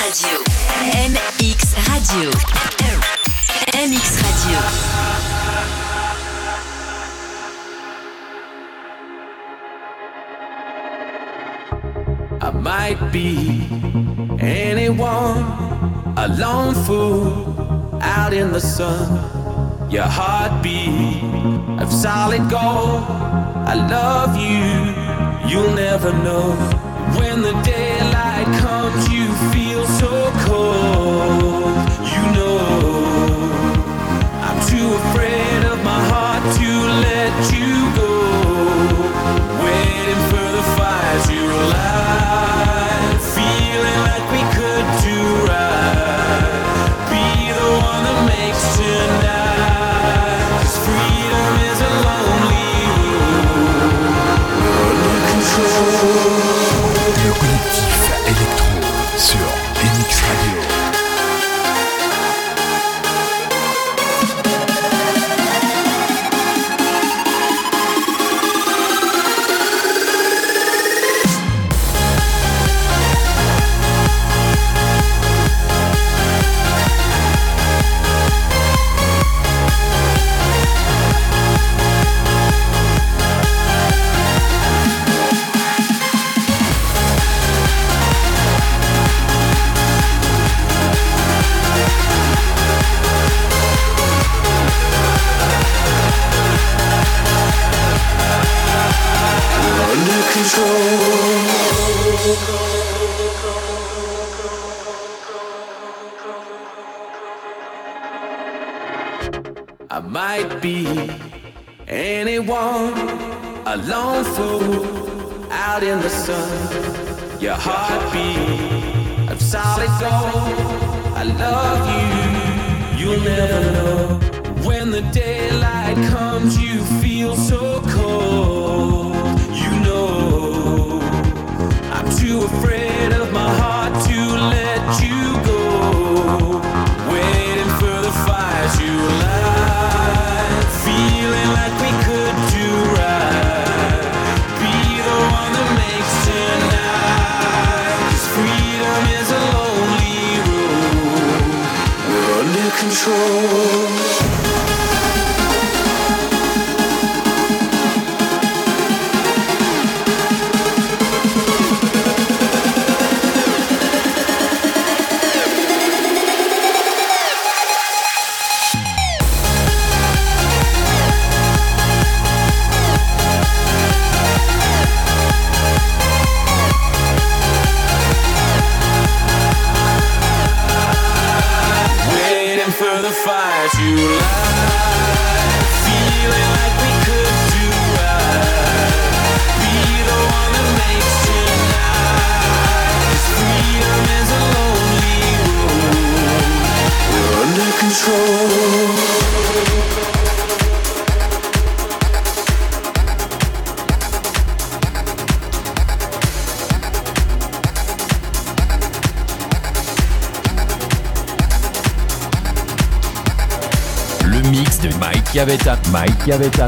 Radio. MX Radio. MX Radio. I might be anyone, a lone fool out in the sun. Your heartbeat of solid gold. I love you, you'll never know. Too afraid of my heart to Machiavetal.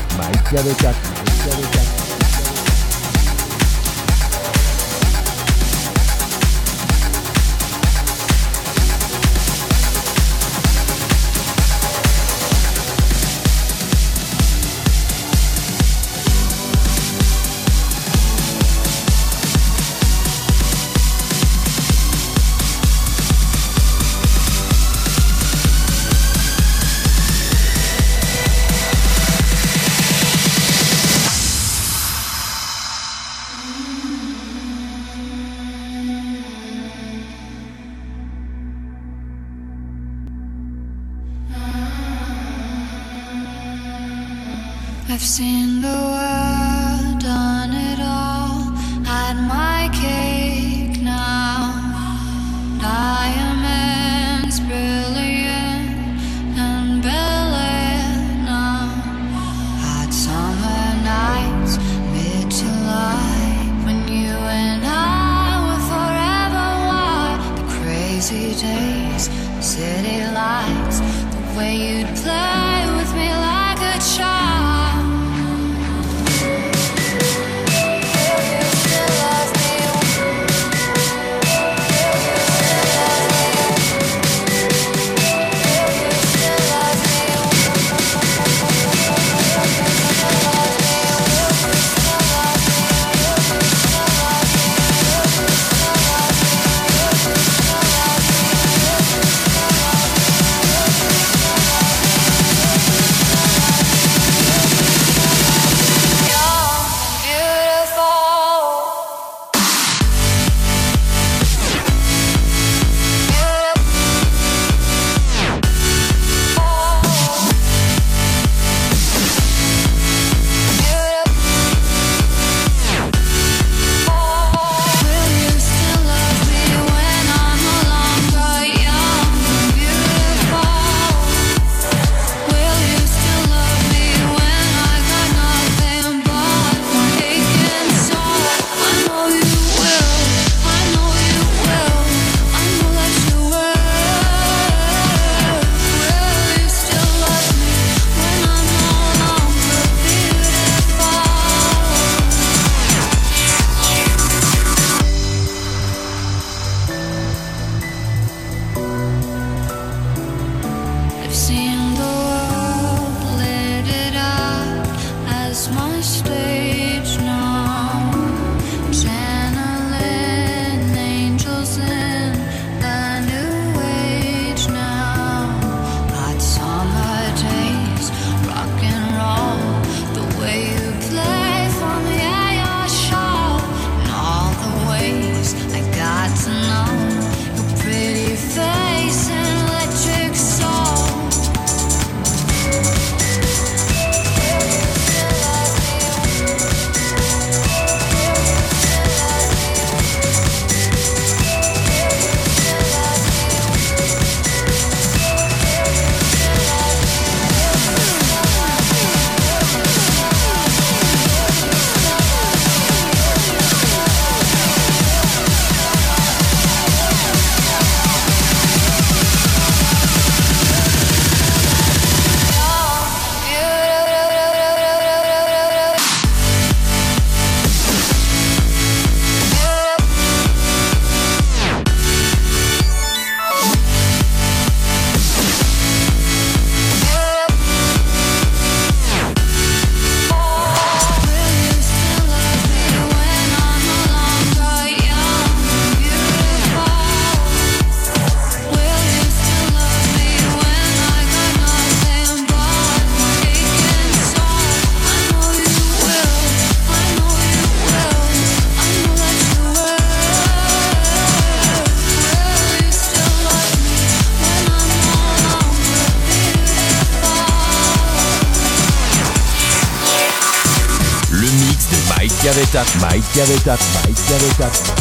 Mike Chiavetta, Mike Chiavetta, Mike Chiavetta,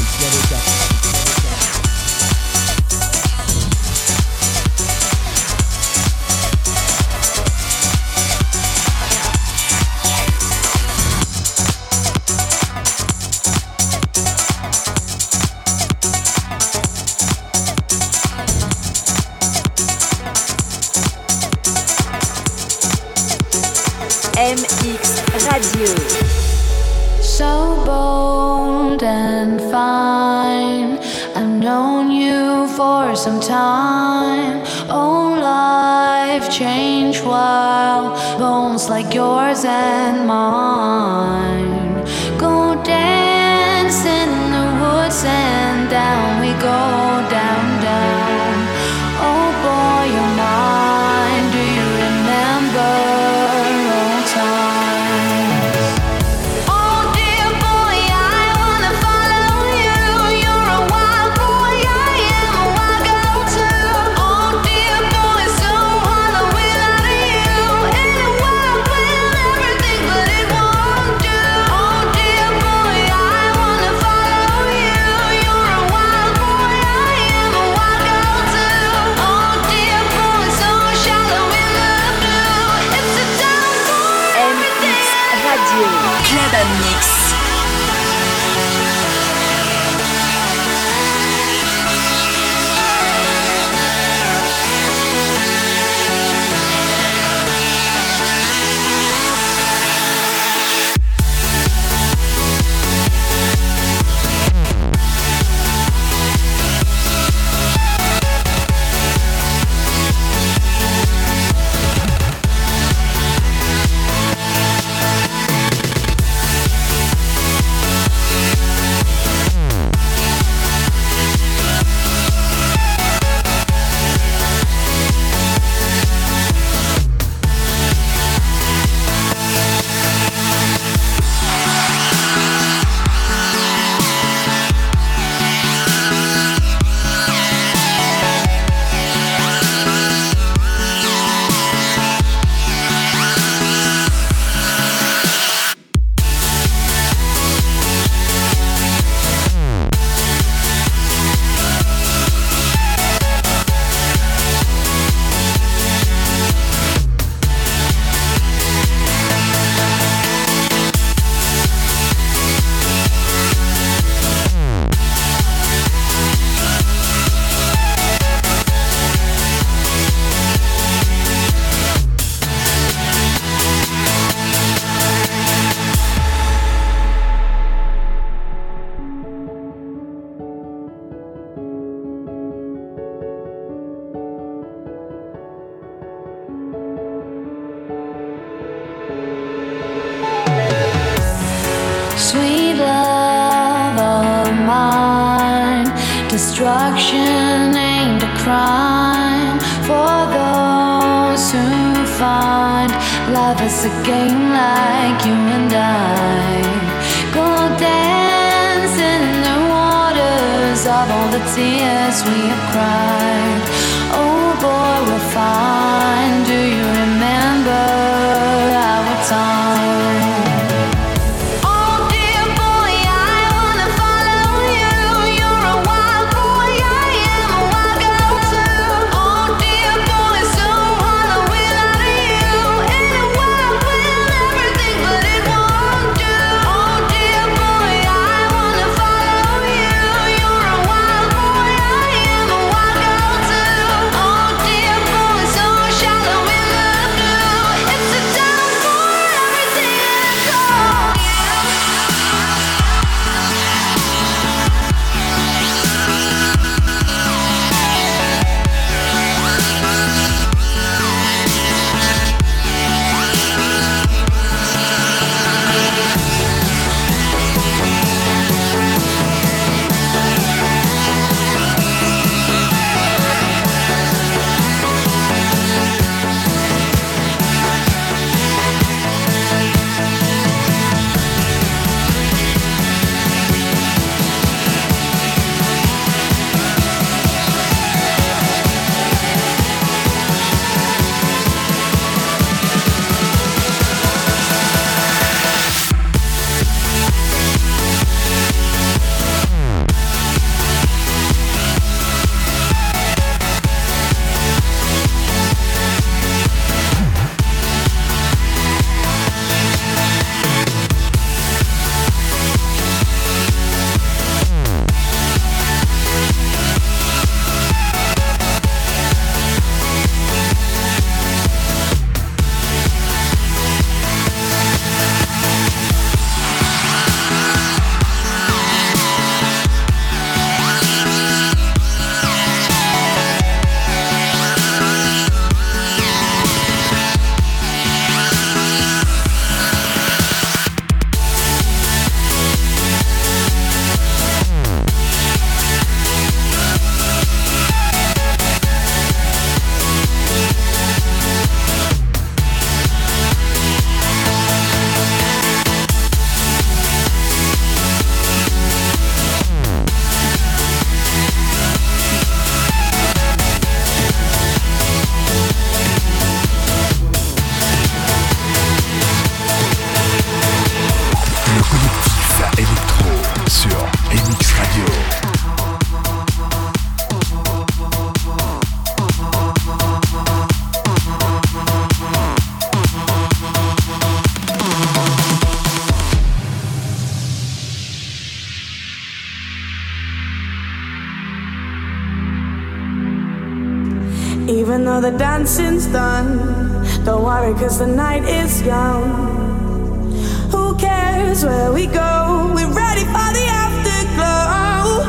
worry, cause the night is young. Who cares where we go? We're ready for the afterglow.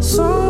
Someone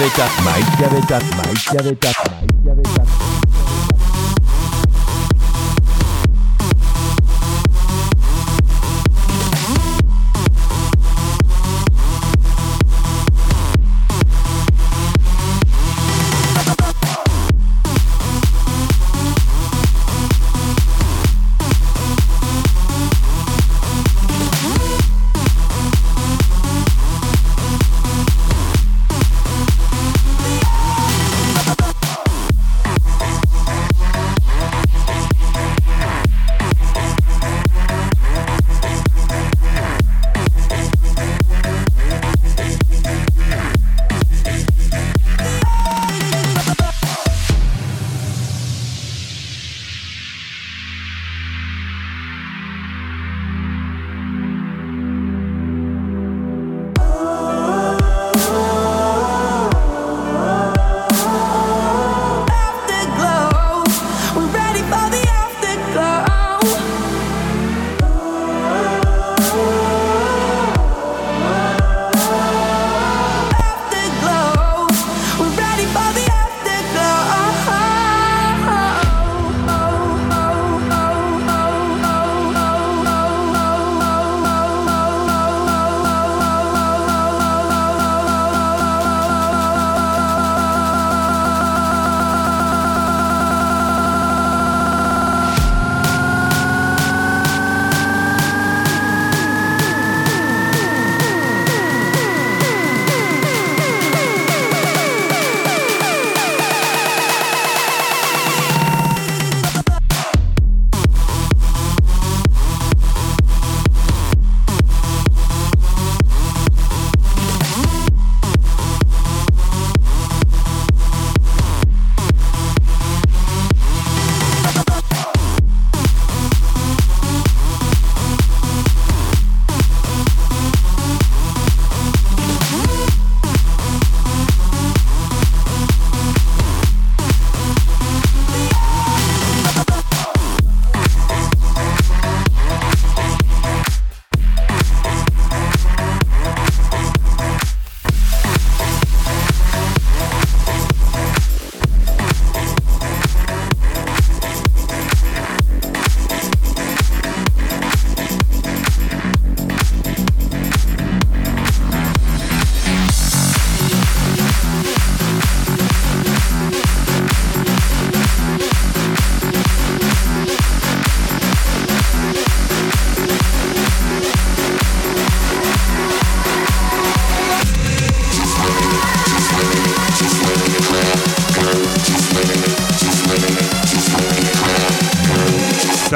Maite abeta, maite abeta, maite abeta, maite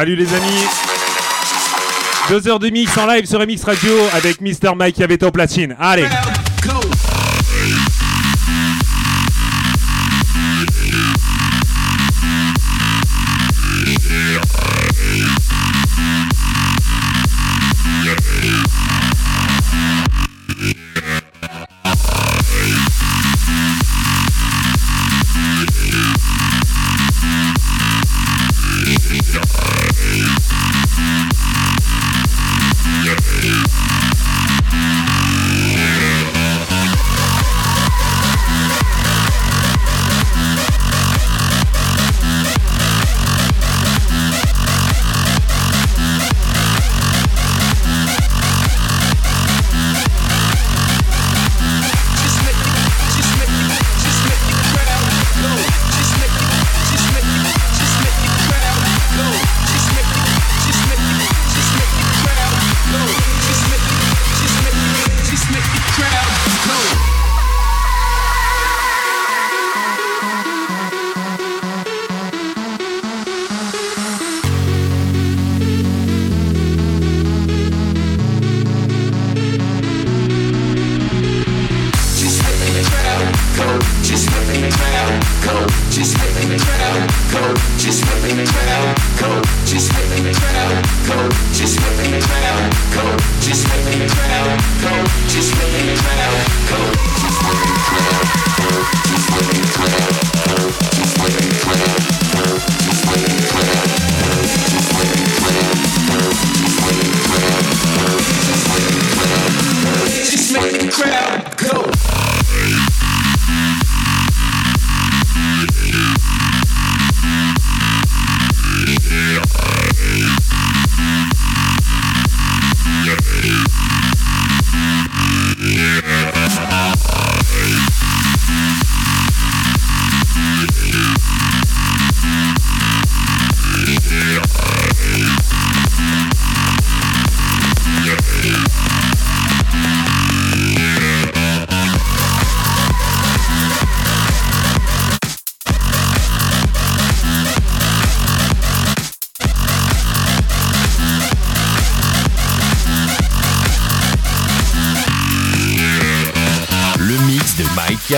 Salut les amis Deux heures de mix en live sur MX Radio avec Mister Mike qui avait platine. Allez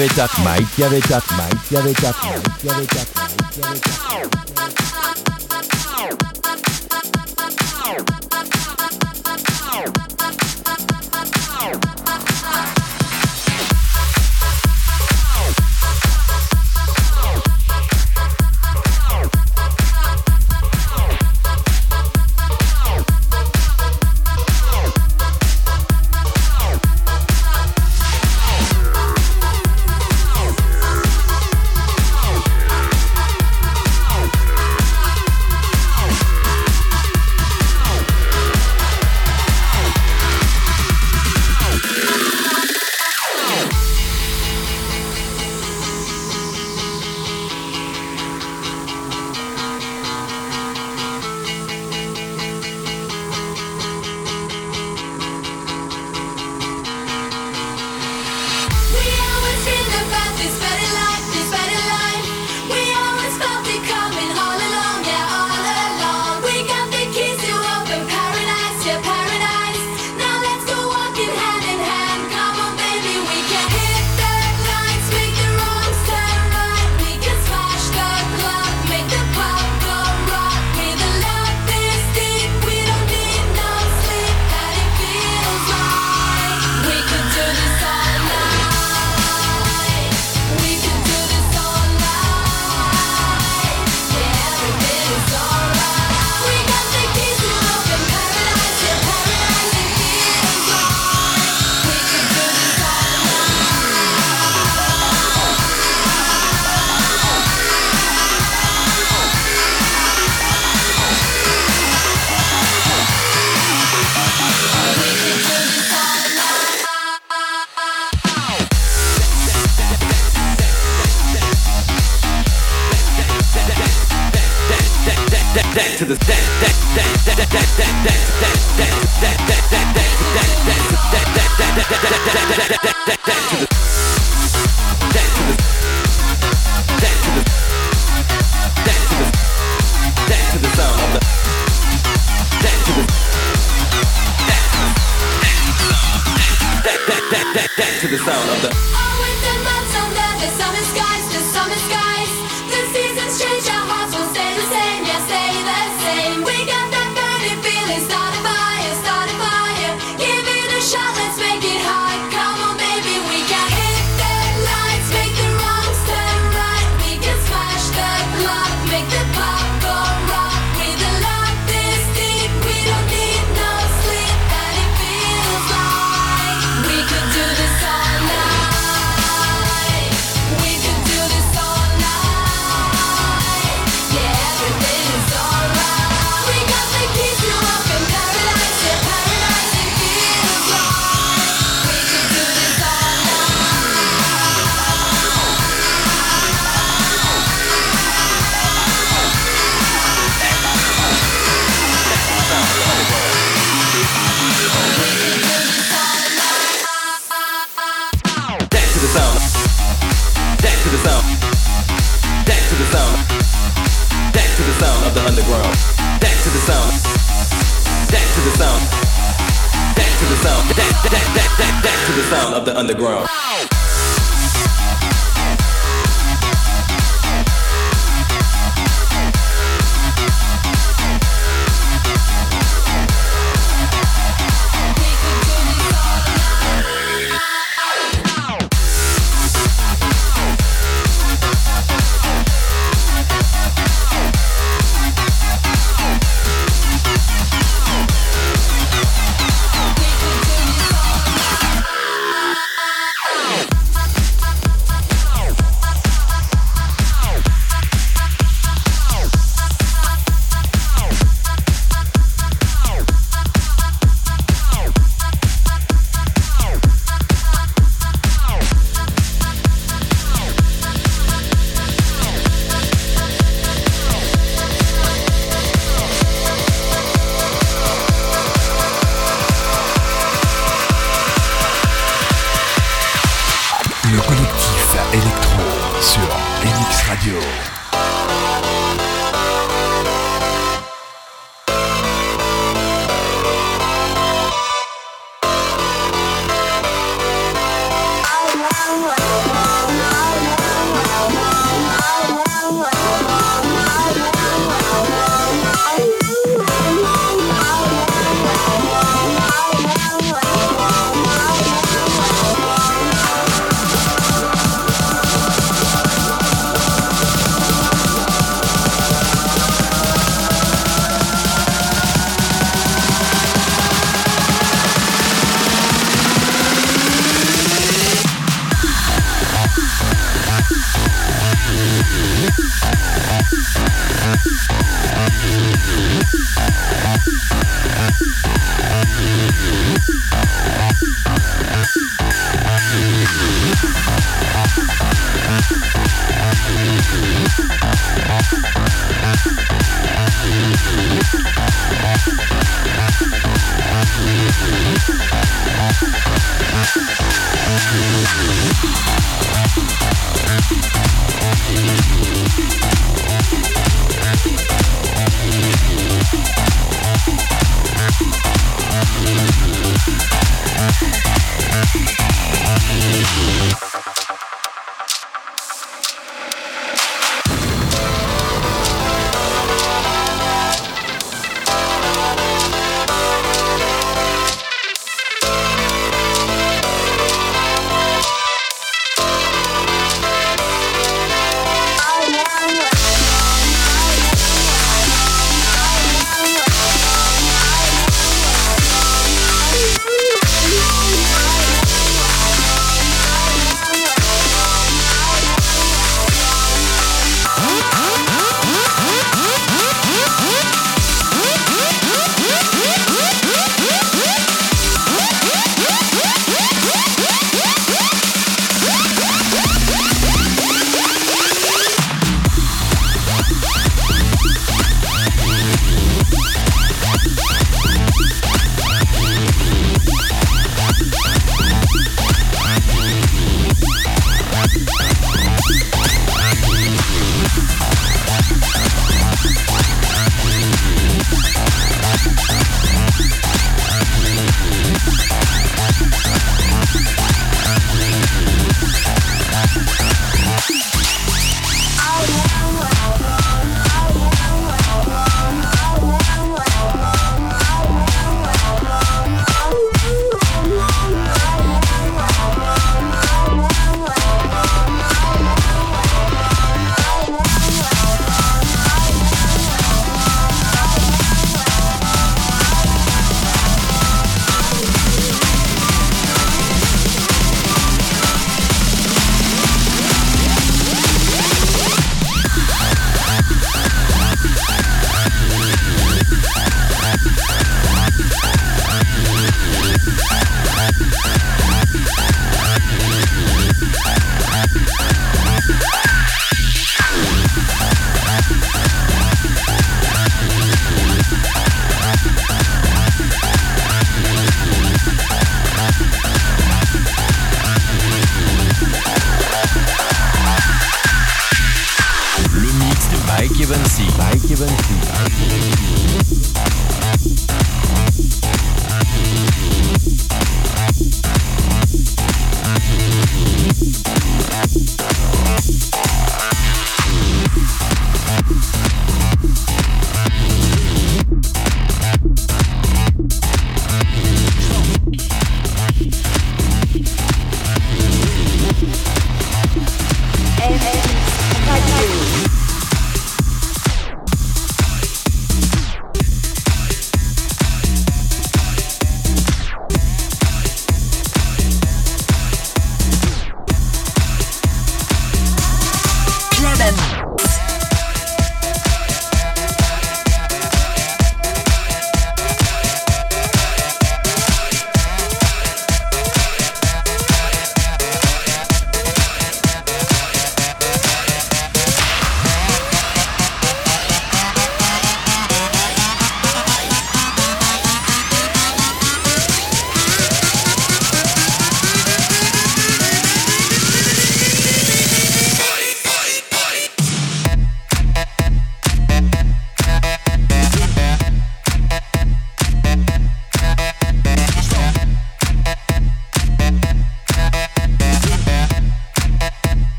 Chiavetta, Mike Chiavetta, Mike Chiavetta, Mike Chiavetta, Mike Chiavetta.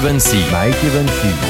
Evansy. Mike Evansy.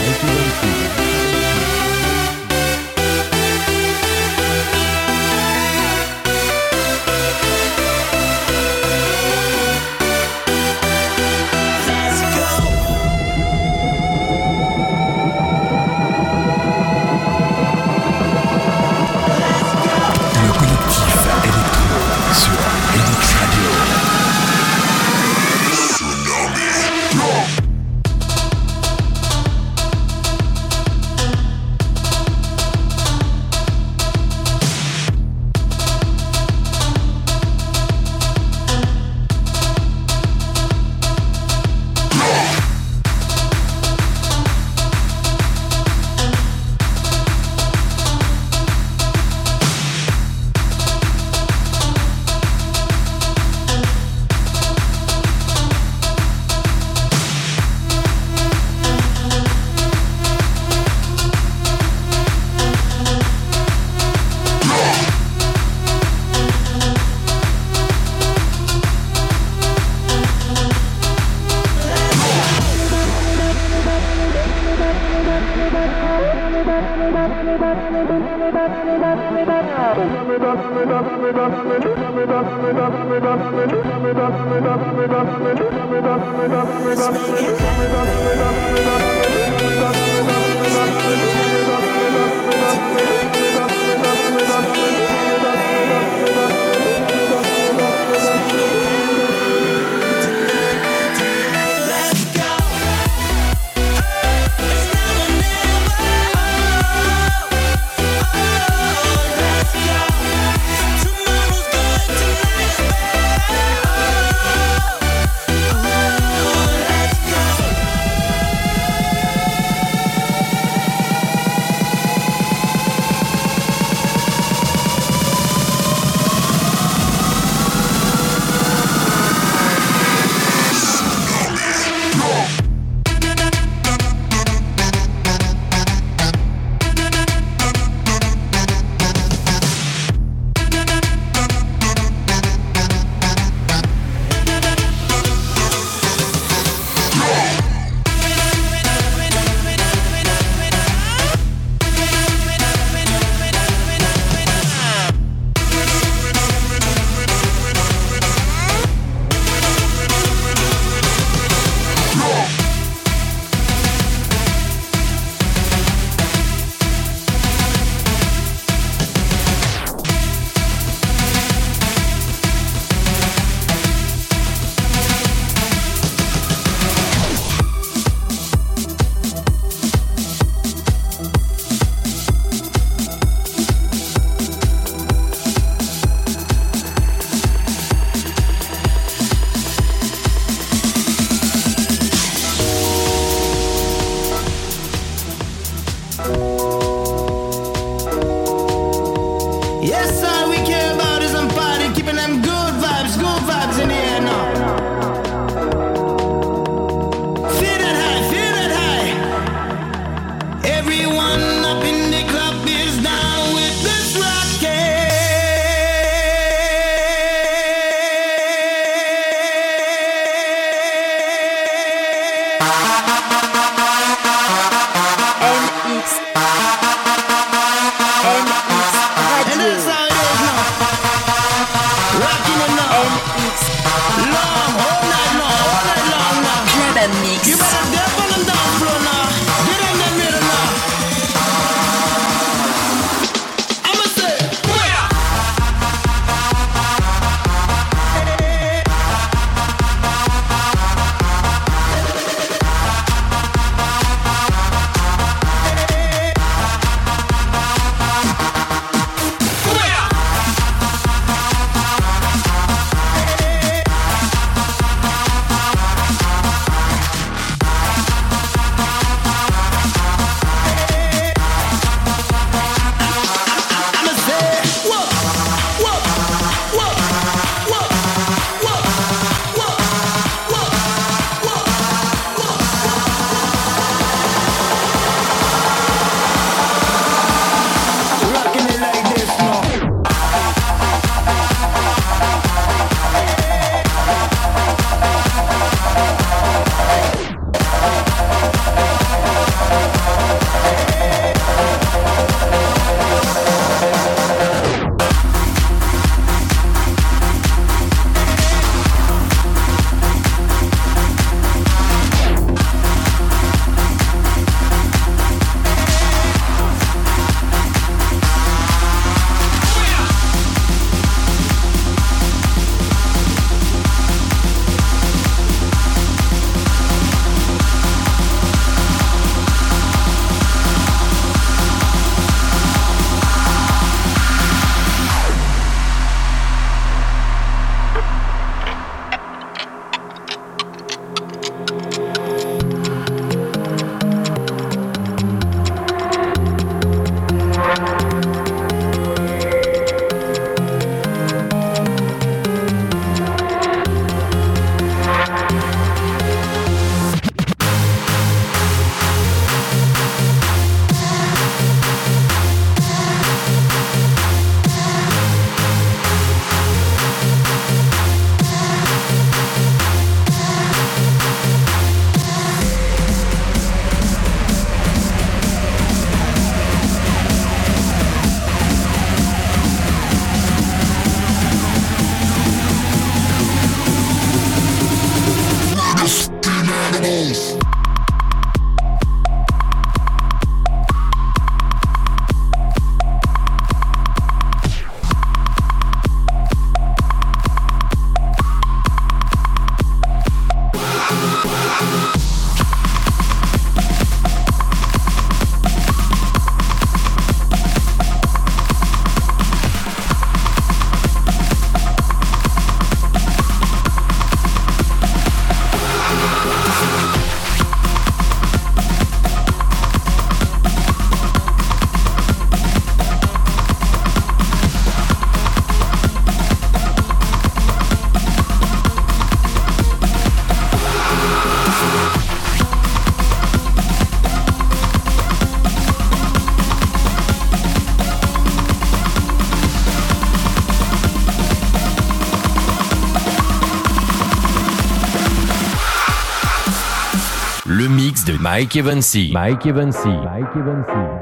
Mike Evansy. Mike Evansy. Mike Evansy.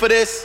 for this?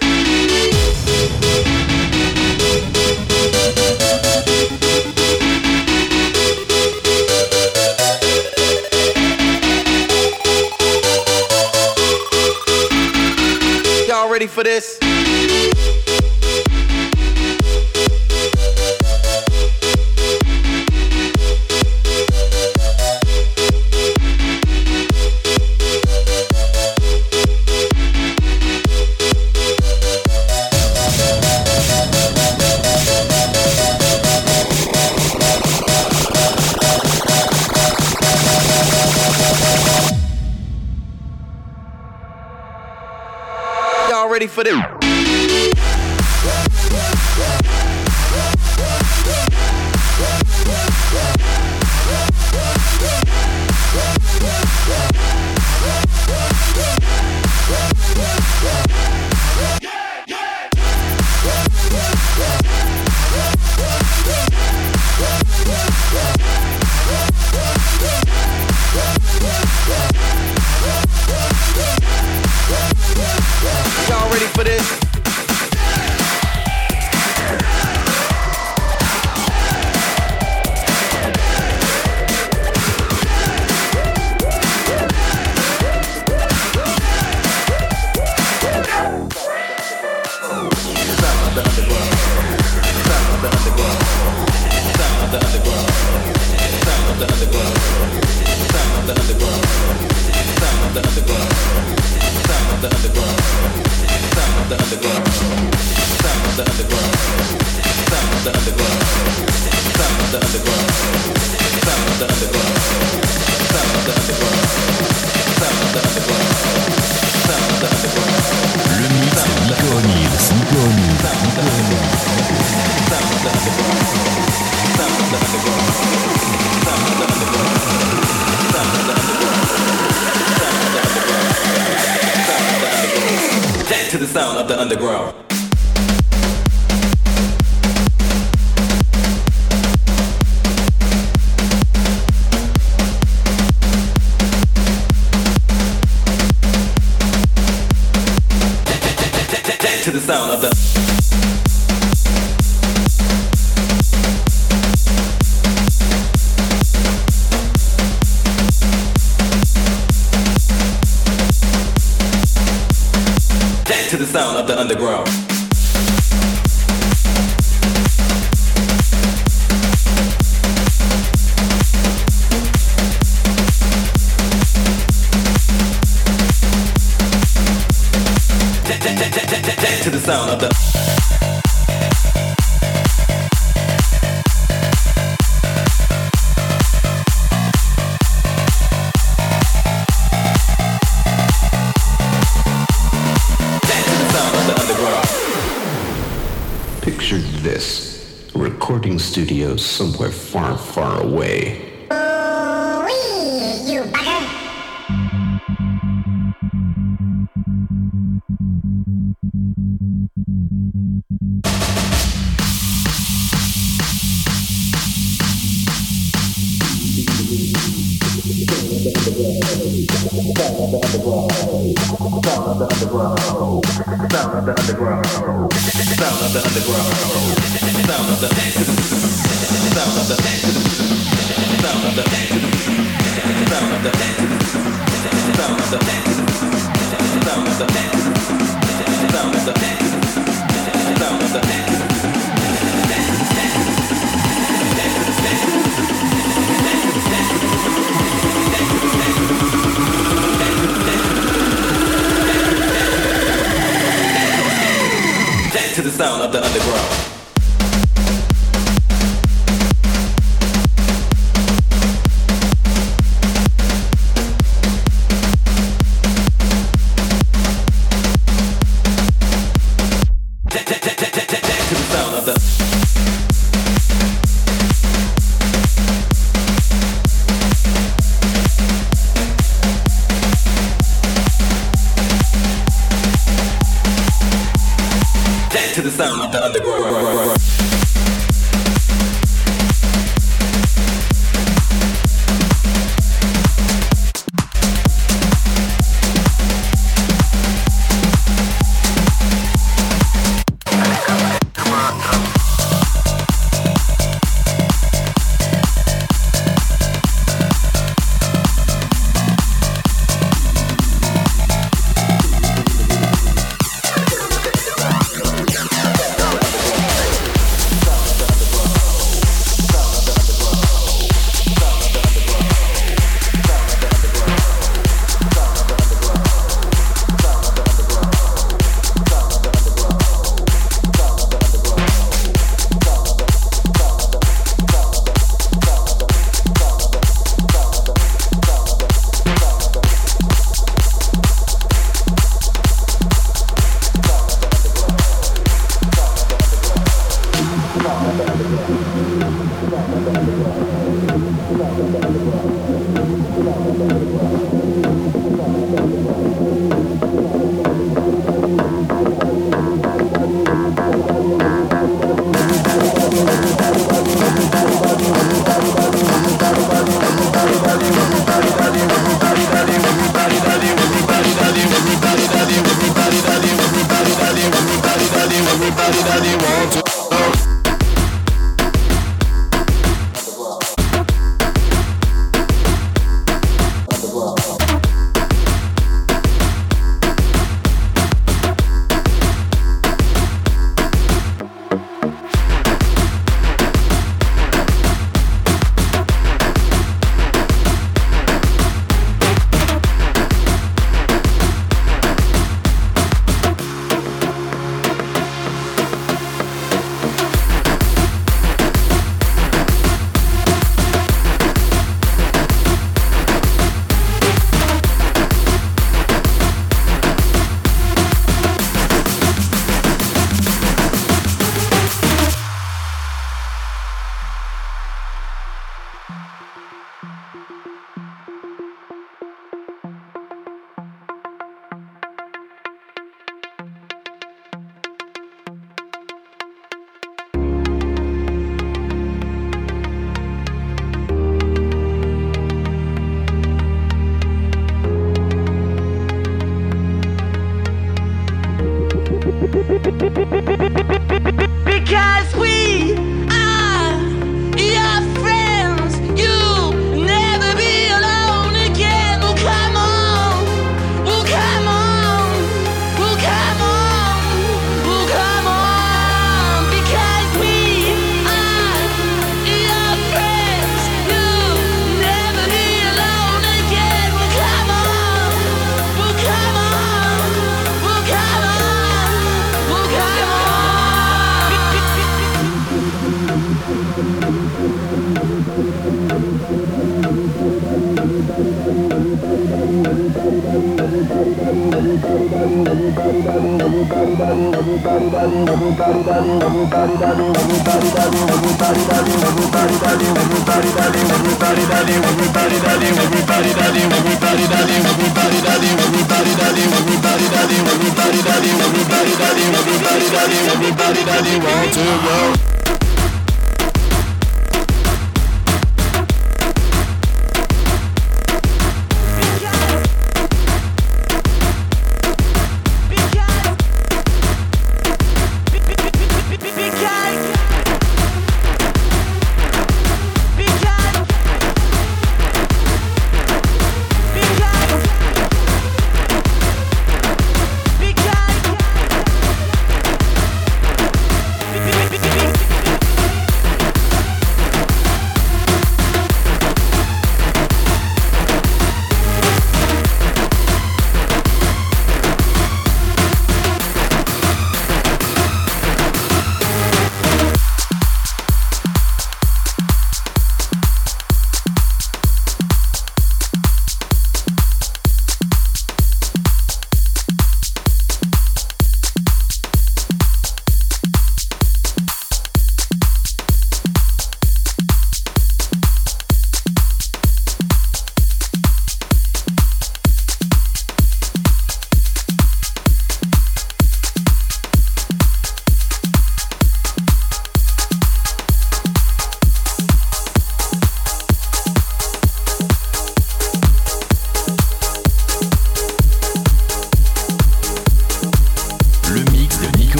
sound of the Picture this. Recording studio somewhere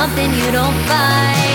something you don't find.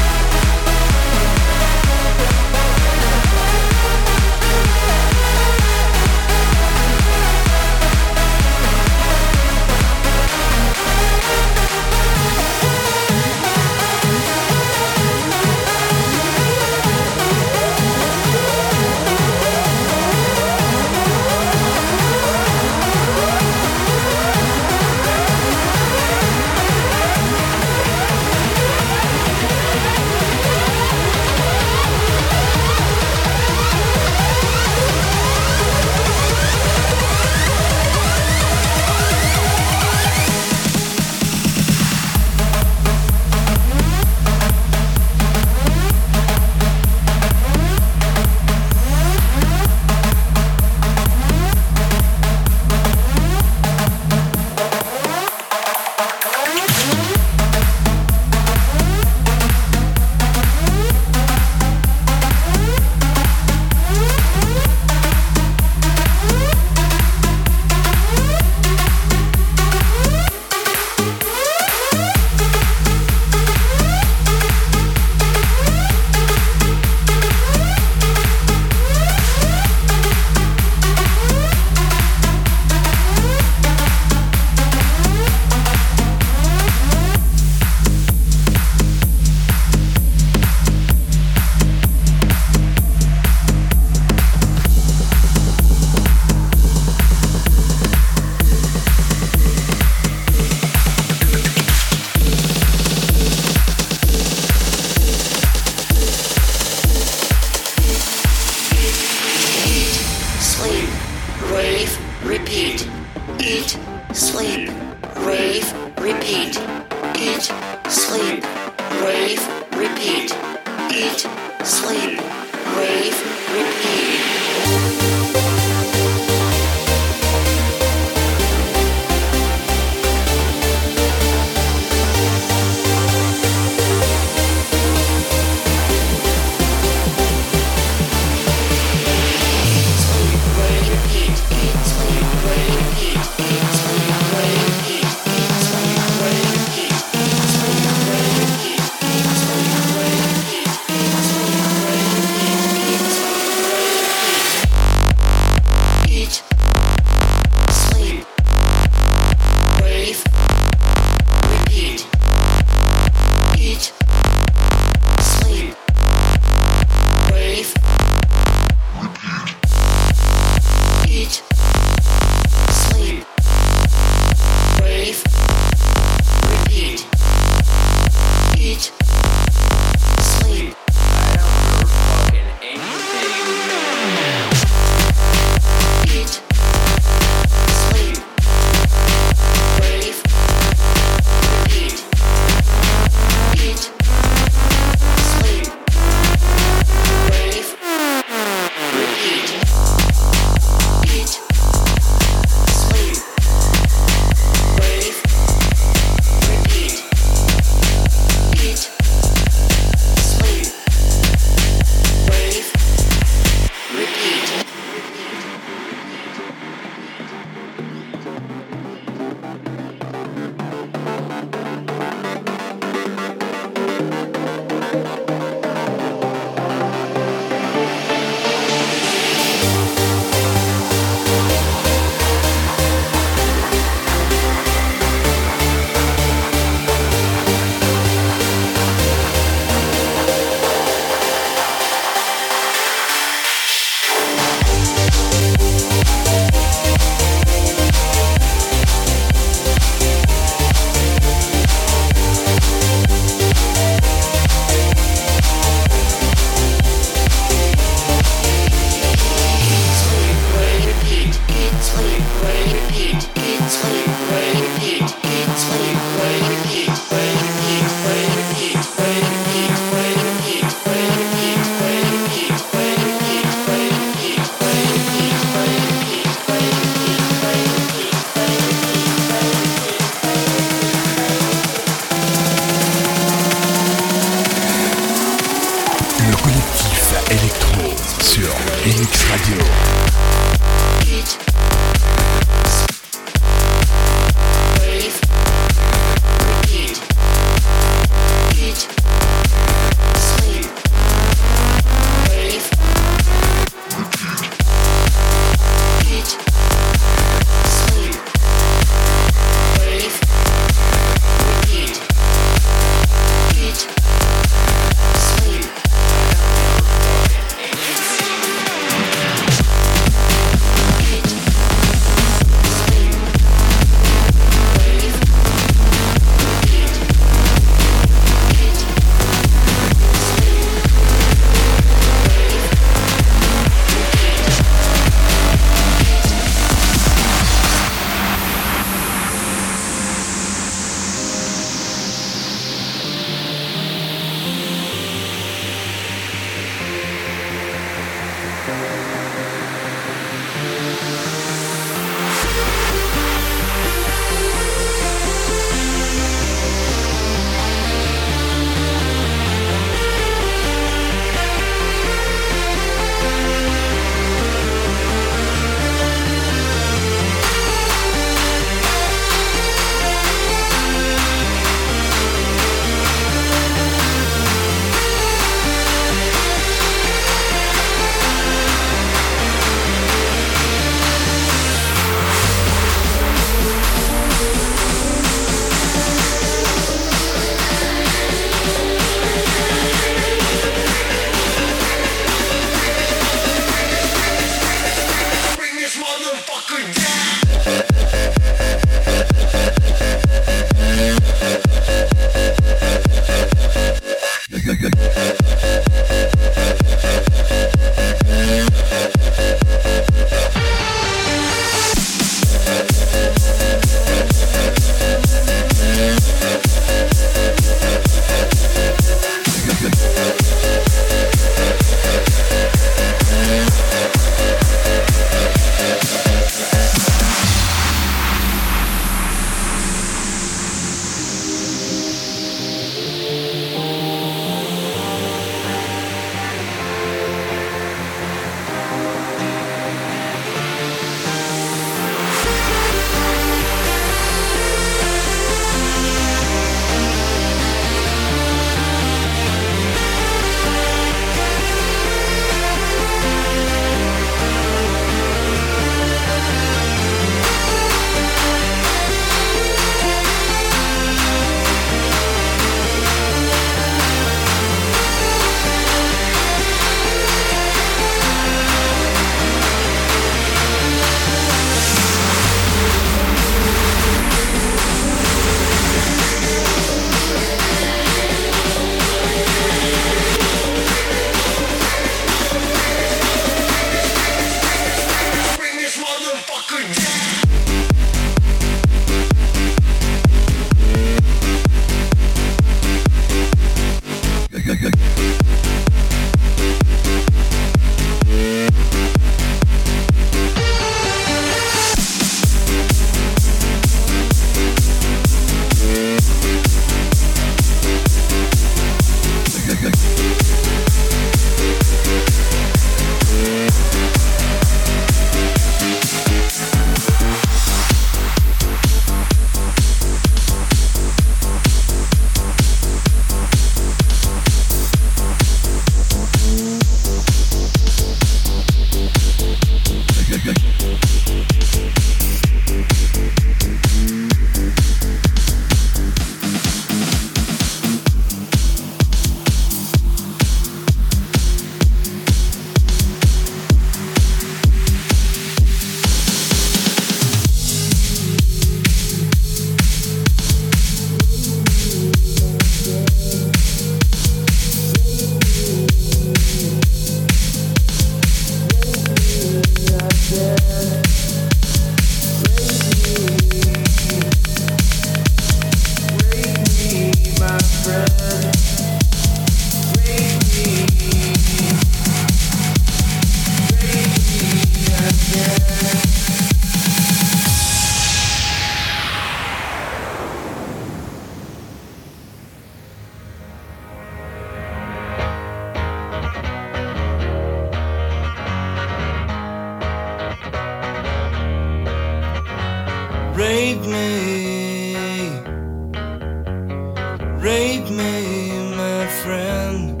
Rape me, my friend.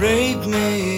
Rape me,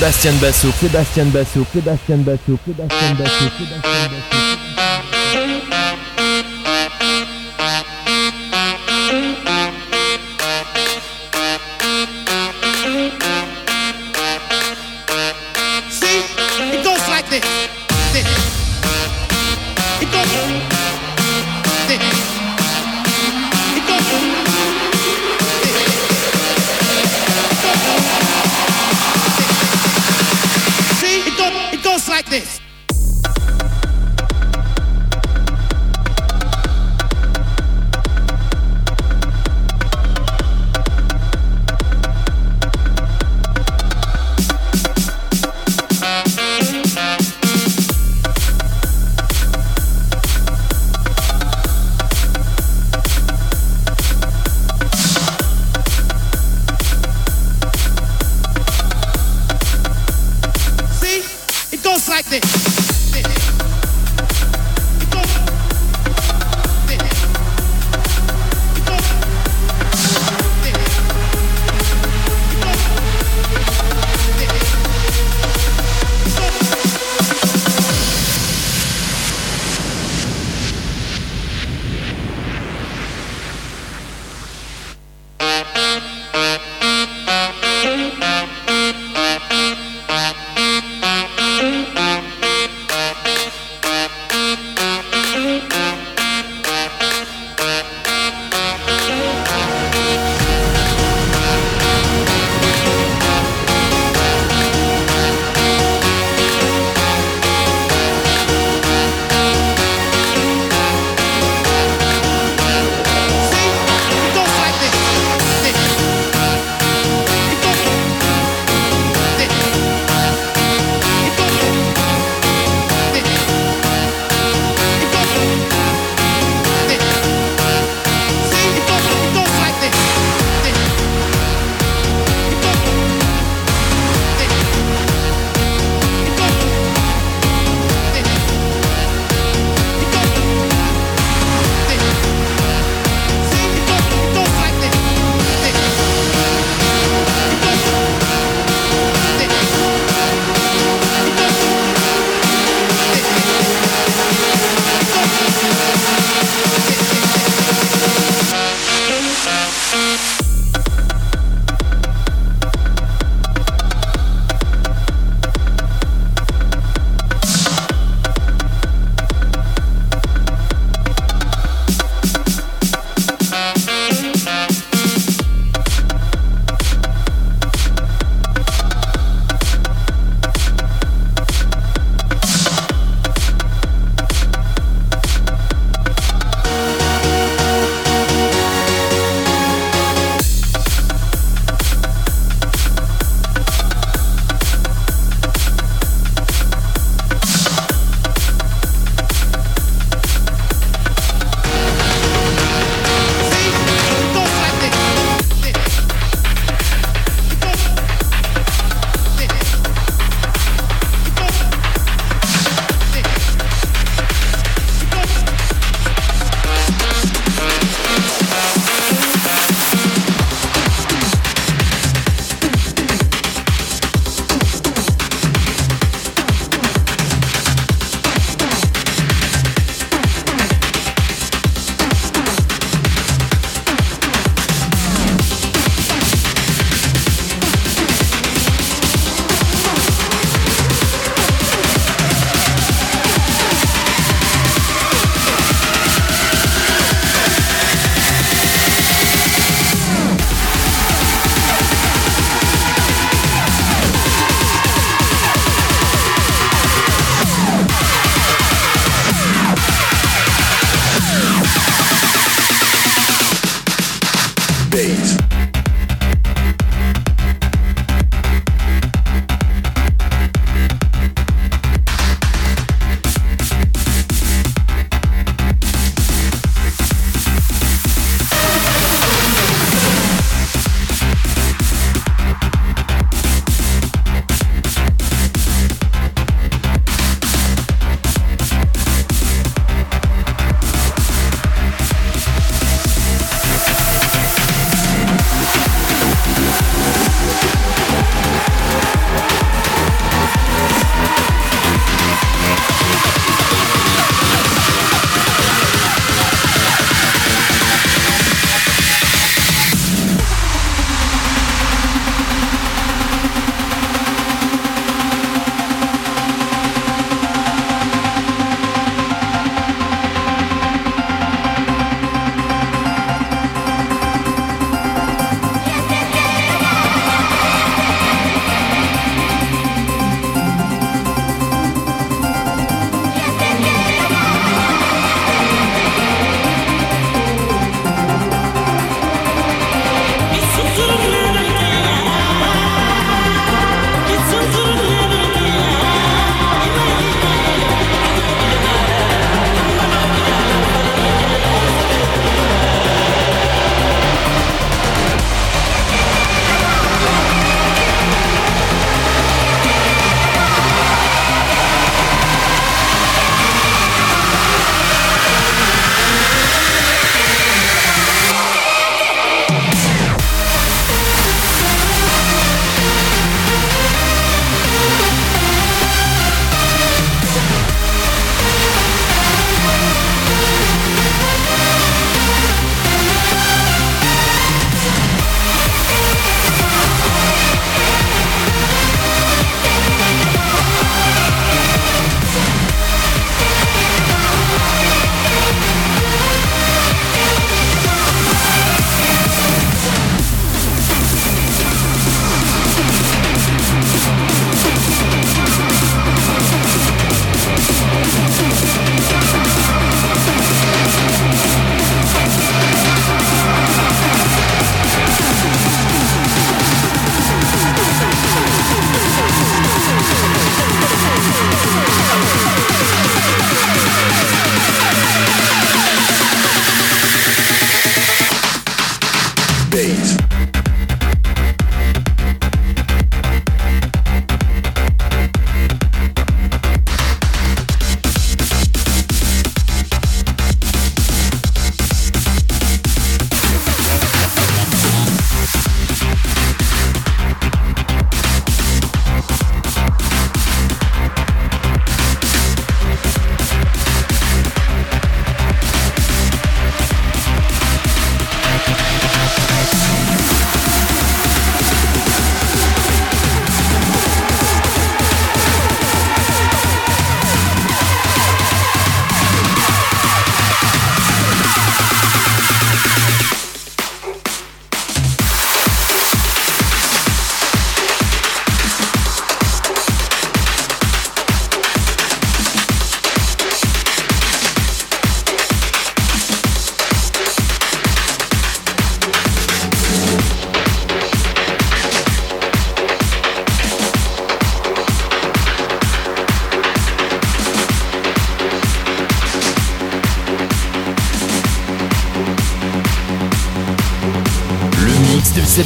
Sébastien Basso, Sébastien Basso, Sébastien Basso, Sébastien Basso, Sébastien Basso.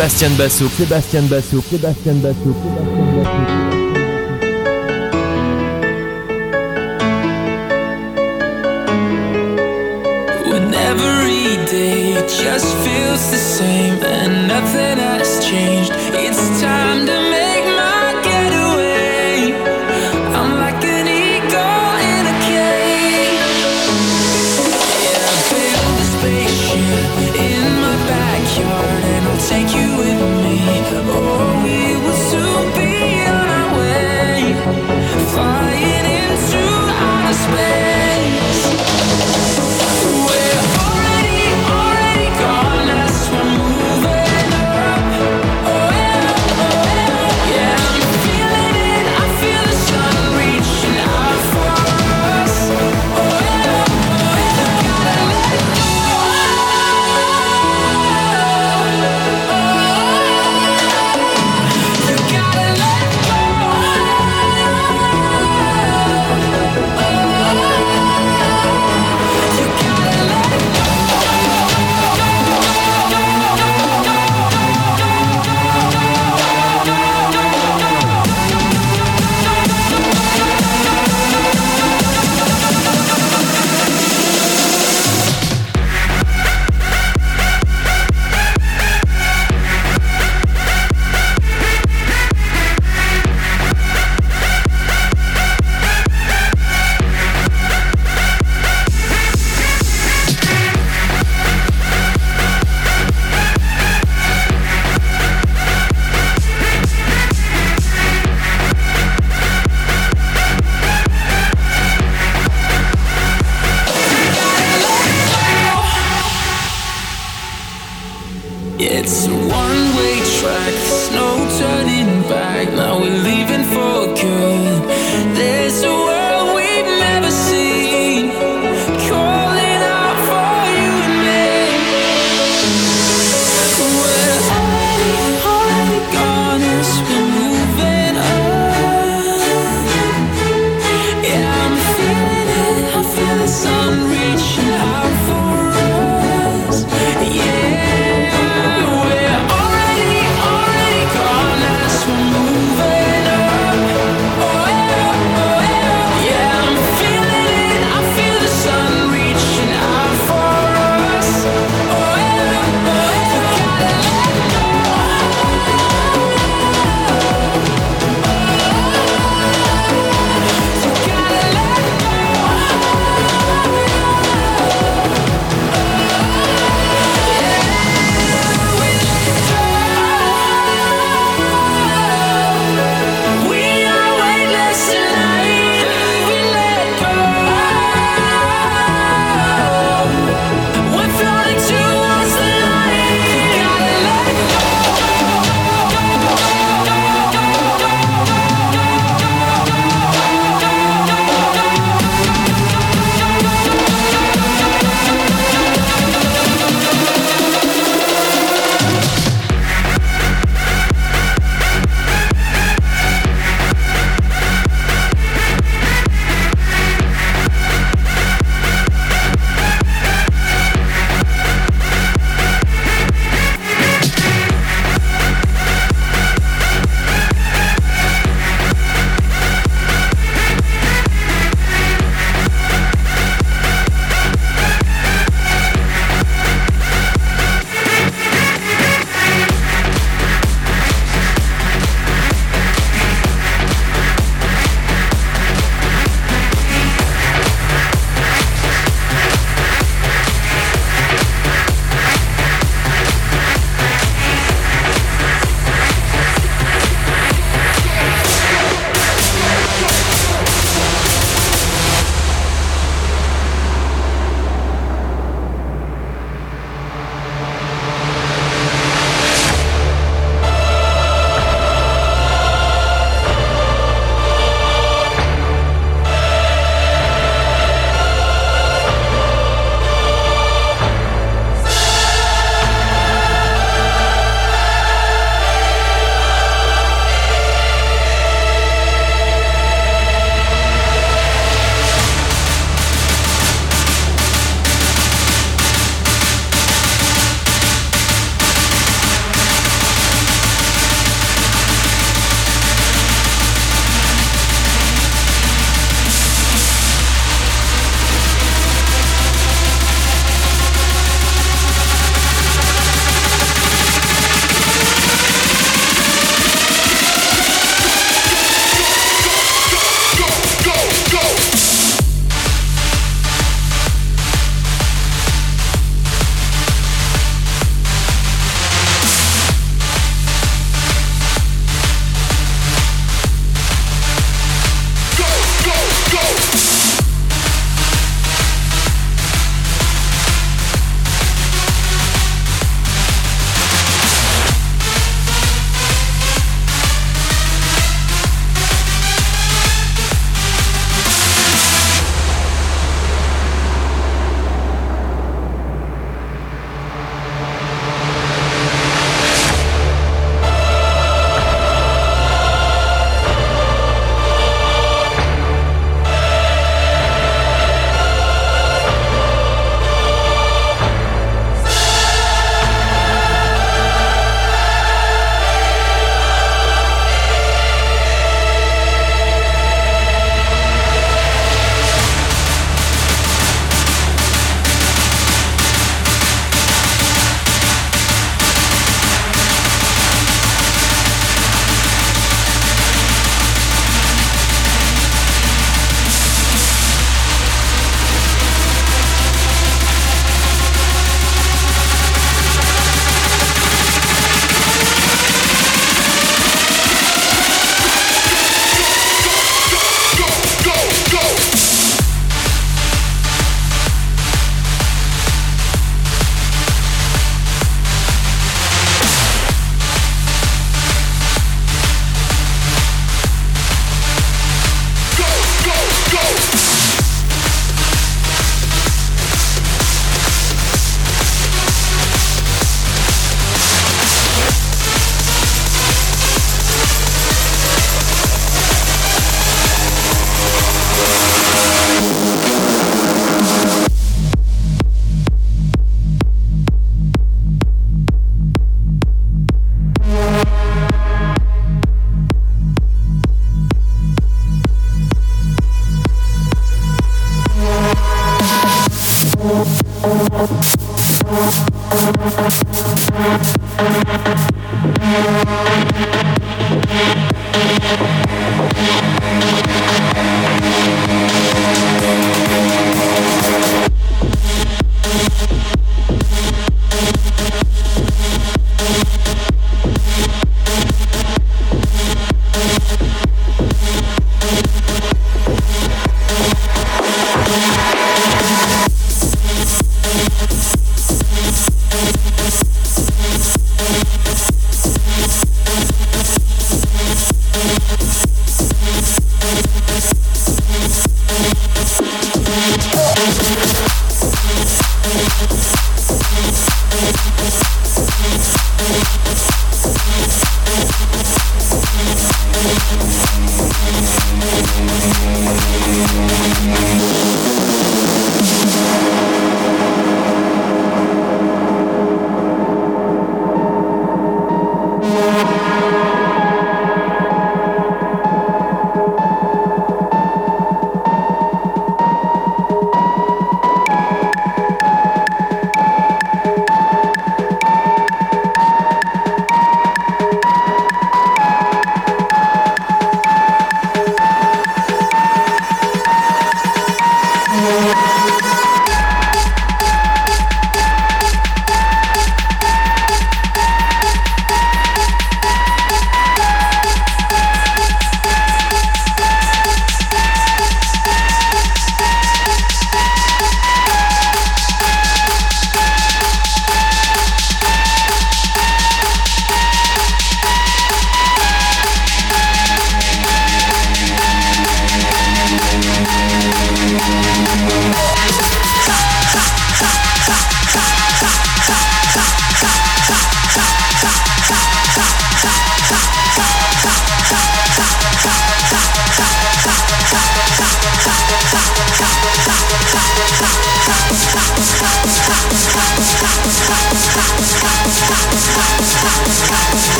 Sébastien Basso, Sébastien Basso, Sébastien Basso, Sébastien Basso. When every day just feels the same and nothing I